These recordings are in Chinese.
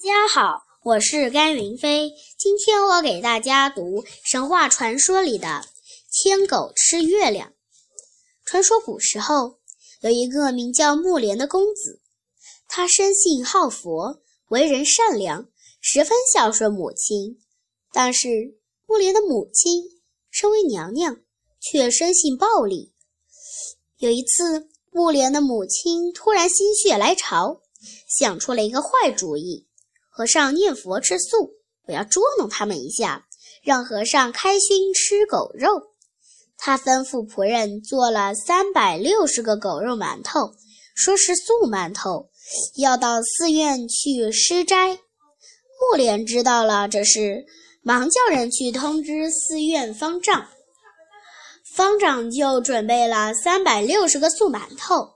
大家好，我是甘云飞。今天我给大家读神话传说里的牵狗吃月亮。传说古时候有一个名叫木莲的公子，他生性好佛，为人善良，十分孝顺母亲。但是木莲的母亲身为娘娘，却生性暴力。有一次，木莲的母亲突然心血来潮，想出了一个坏主意。和尚念佛吃素，我要捉弄他们一下，让和尚开心吃狗肉。他吩咐仆人做了三百六十个狗肉馒头，说是素馒头，要到寺院去施斋。木莲知道了这事，忙叫人去通知寺院方丈。方丈就准备了三百六十个素馒头，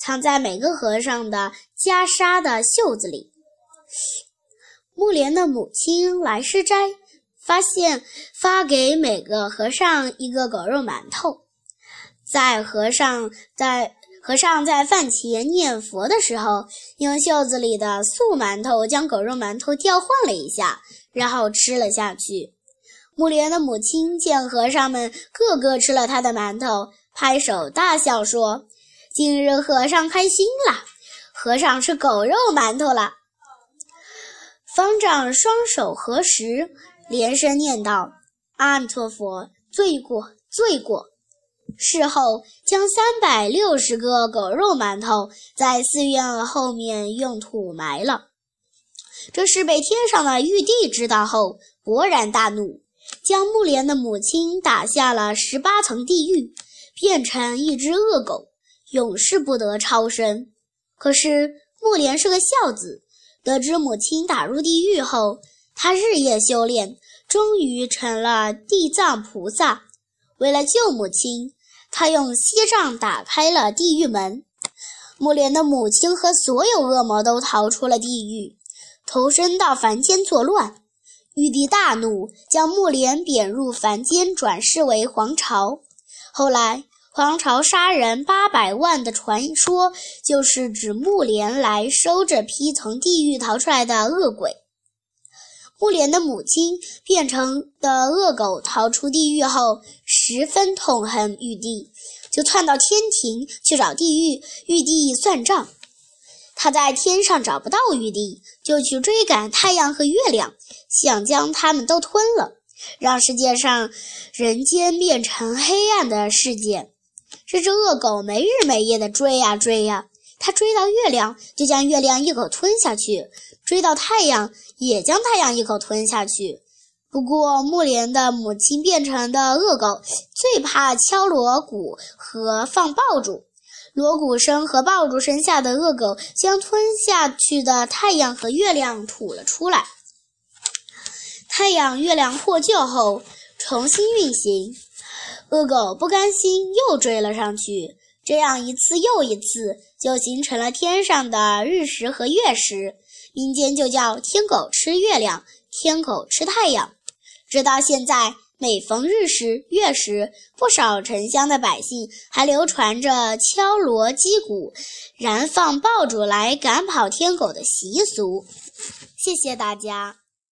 藏在每个和尚的袈裟的袖子里。木莲的母亲来施斋，发现发给每个和尚一个狗肉馒头。在和尚在和尚在饭前念佛的时候，用袖子里的素馒头将狗肉馒头调换了一下，然后吃了下去。木莲的母亲见和尚们个个吃了他的馒头，拍手大笑说：“今日和尚开心了，和尚吃狗肉馒头了。”方丈双手合十，连声念道：“阿弥陀佛，罪过，罪过。”事后将三百六十个狗肉馒头在寺院后面用土埋了。这事被天上的玉帝知道后，勃然大怒，将木莲的母亲打下了十八层地狱，变成一只恶狗，永世不得超生。可是木莲是个孝子。得知母亲打入地狱后，他日夜修炼，终于成了地藏菩萨。为了救母亲，他用锡杖打开了地狱门。木莲的母亲和所有恶魔都逃出了地狱，投身到凡间作乱。玉帝大怒，将木莲贬入凡间，转世为皇朝。后来。黄巢杀人八百万的传说，就是指木莲来收这批从地狱逃出来的恶鬼。木莲的母亲变成的恶狗逃出地狱后，十分痛恨玉帝，就窜到天庭去找地狱玉帝算账。他在天上找不到玉帝，就去追赶太阳和月亮，想将他们都吞了，让世界上人间变成黑暗的世界。这只恶狗没日没夜地追呀追呀，它追到月亮，就将月亮一口吞下去；追到太阳，也将太阳一口吞下去。不过，木莲的母亲变成的恶狗最怕敲锣鼓和放爆竹，锣鼓声和爆竹声下的恶狗将吞下去的太阳和月亮吐了出来。太阳、月亮获救后，重新运行。恶狗不甘心，又追了上去。这样一次又一次，就形成了天上的日食和月食，民间就叫天狗吃月亮，天狗吃太阳。直到现在，每逢日食、月食，不少城乡的百姓还流传着敲锣击鼓、燃放爆竹来赶跑天狗的习俗。谢谢大家。